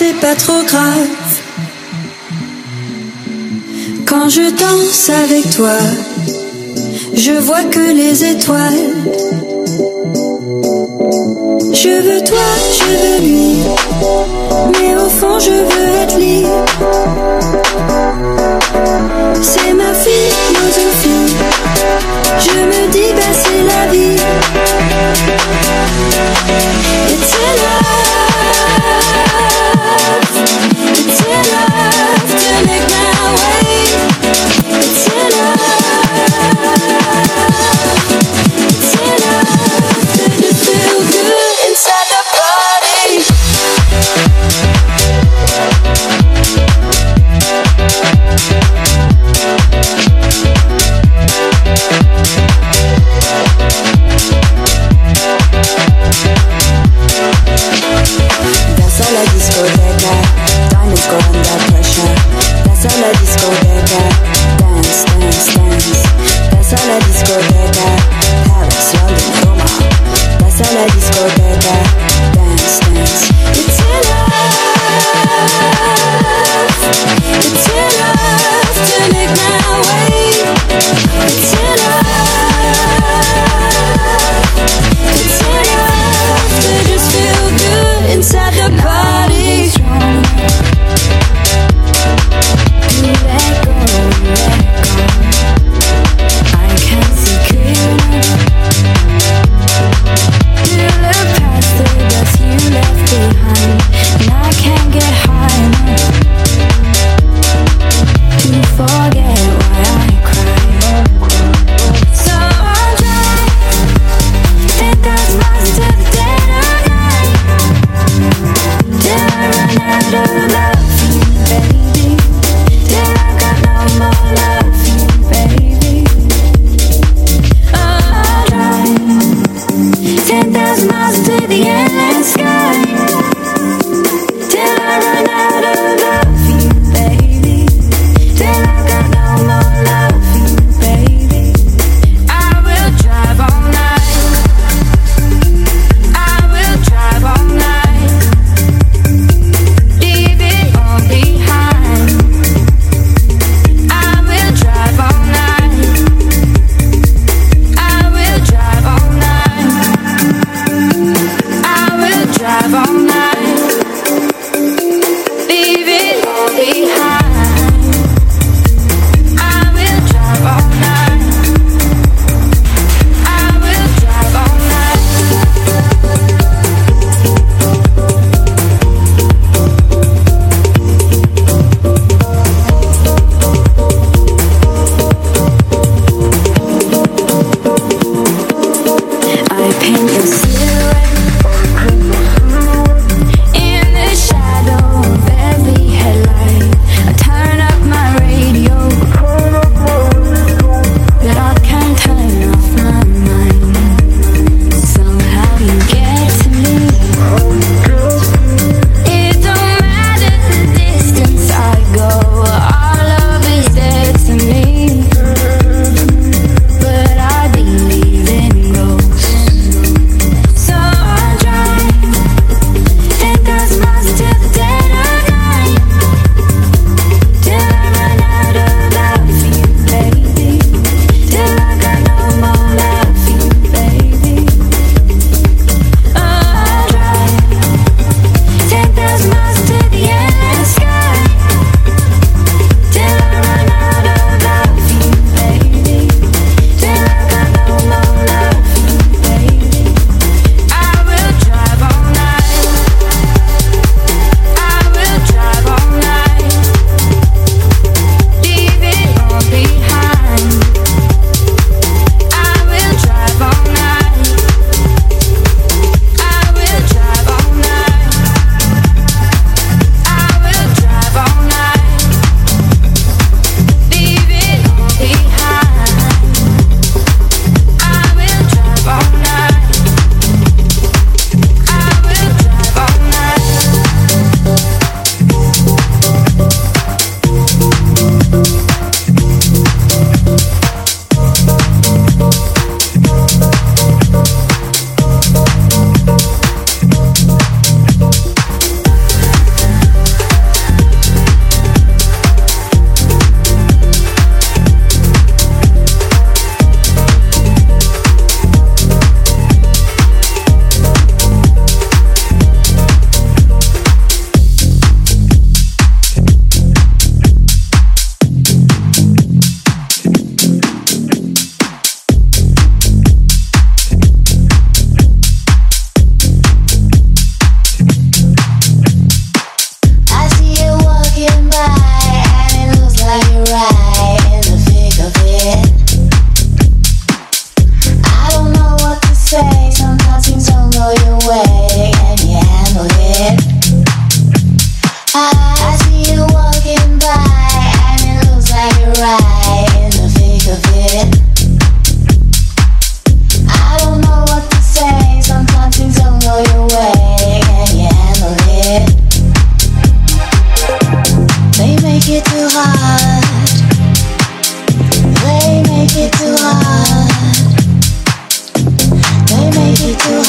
pensais pas trop grave. Quand je danse avec toi, je vois que les étoiles. Je veux toi, je veux lui, mais au fond je veux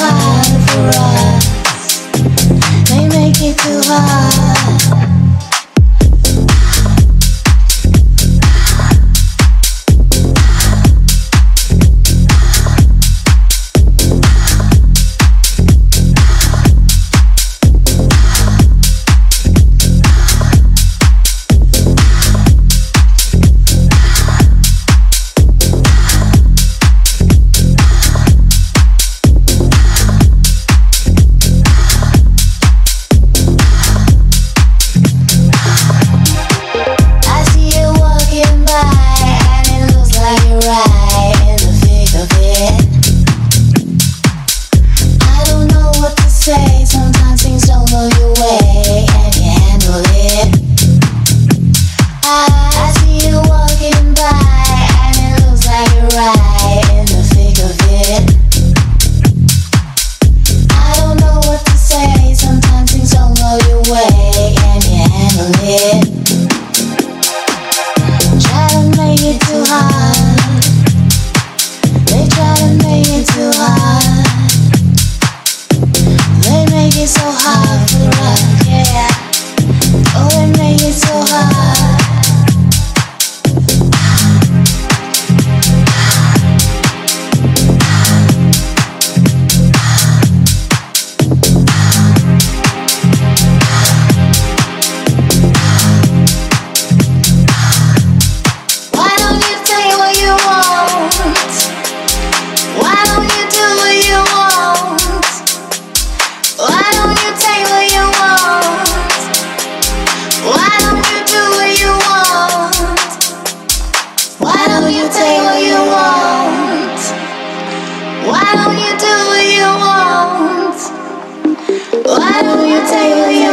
hard for us. Why don't you do what you want? Why don't you take what you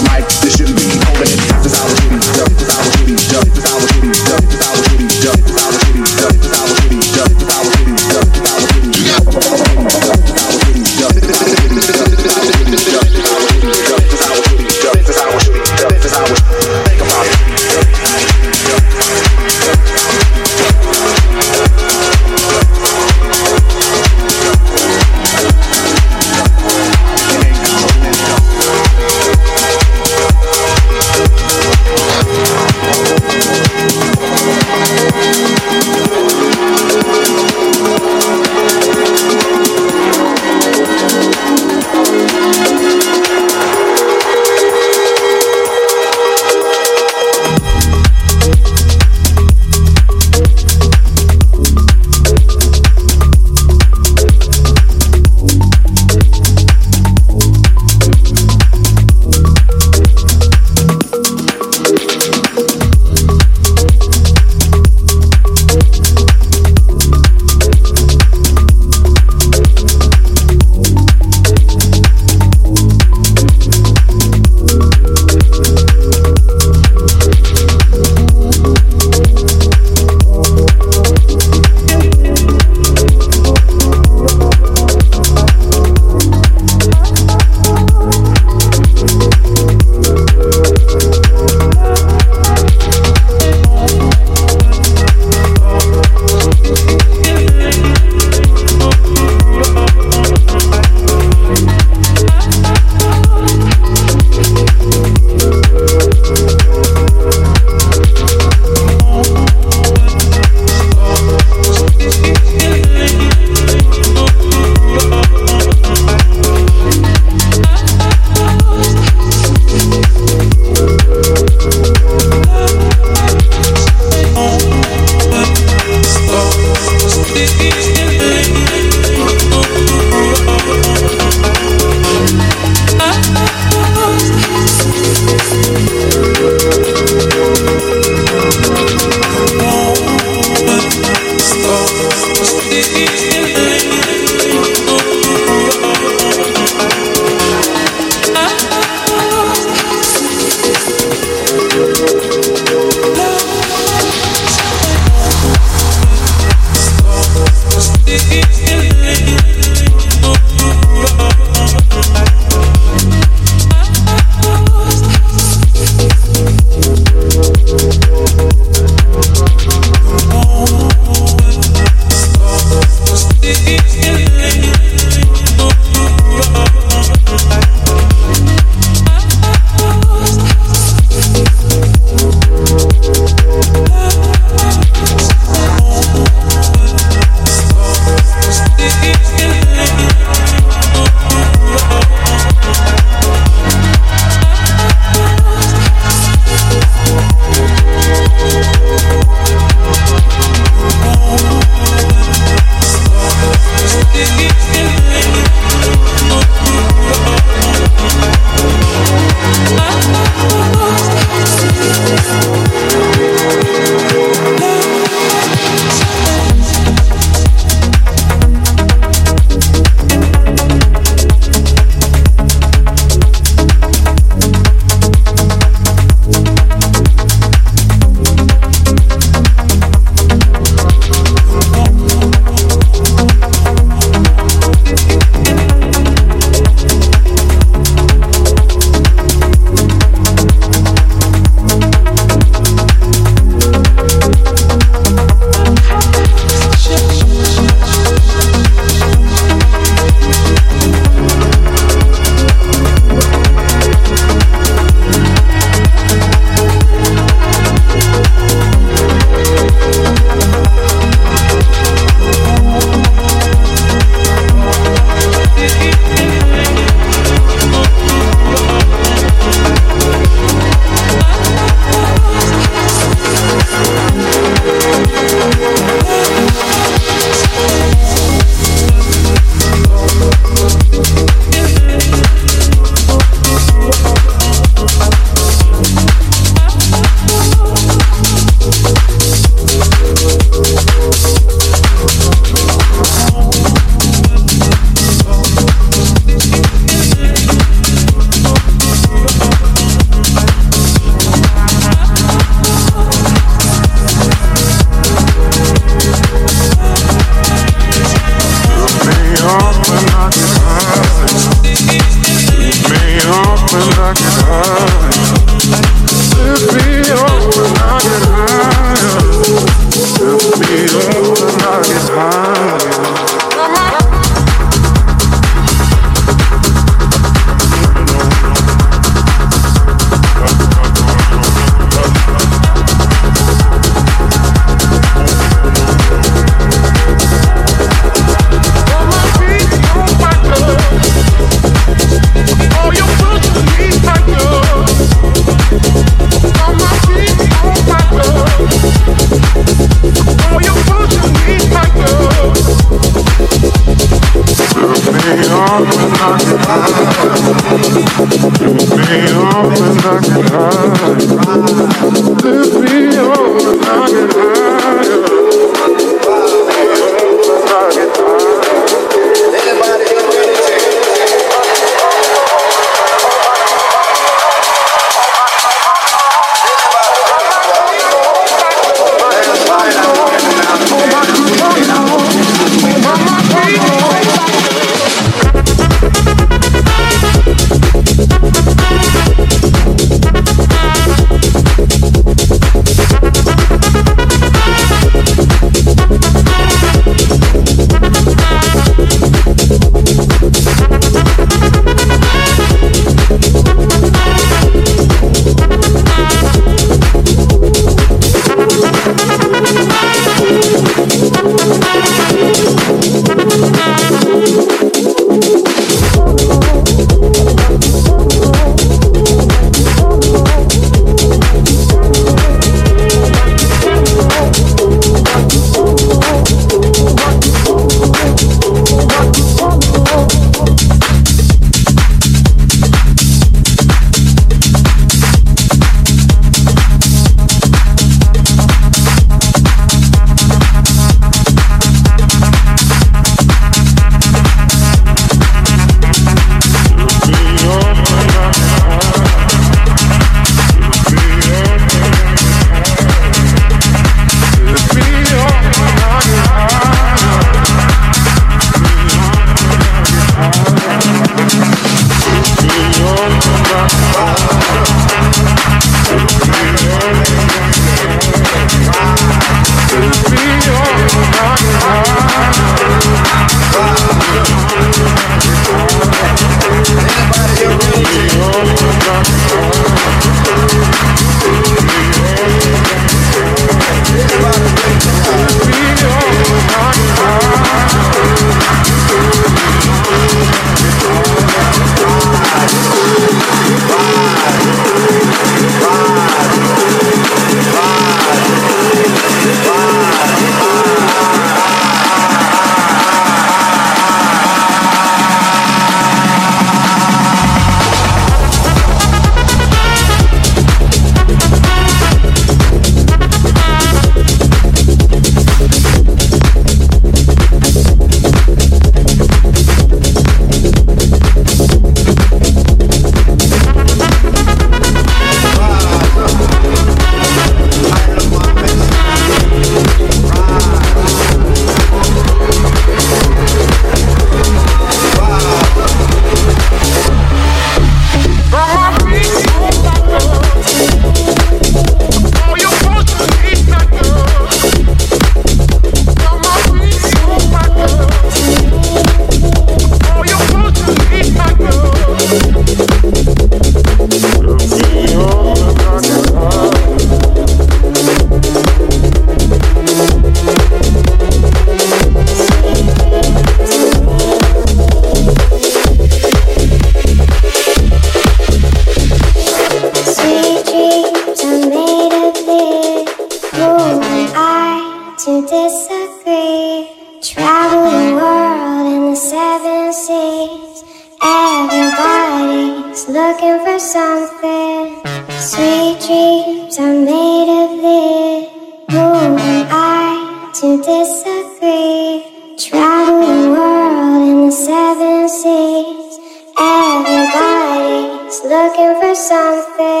disagree. Travel the world in the seven seas. Everybody's looking for something. Sweet dreams are made of this. Who am I to disagree? Travel the world in the seven seas. Everybody's looking for something.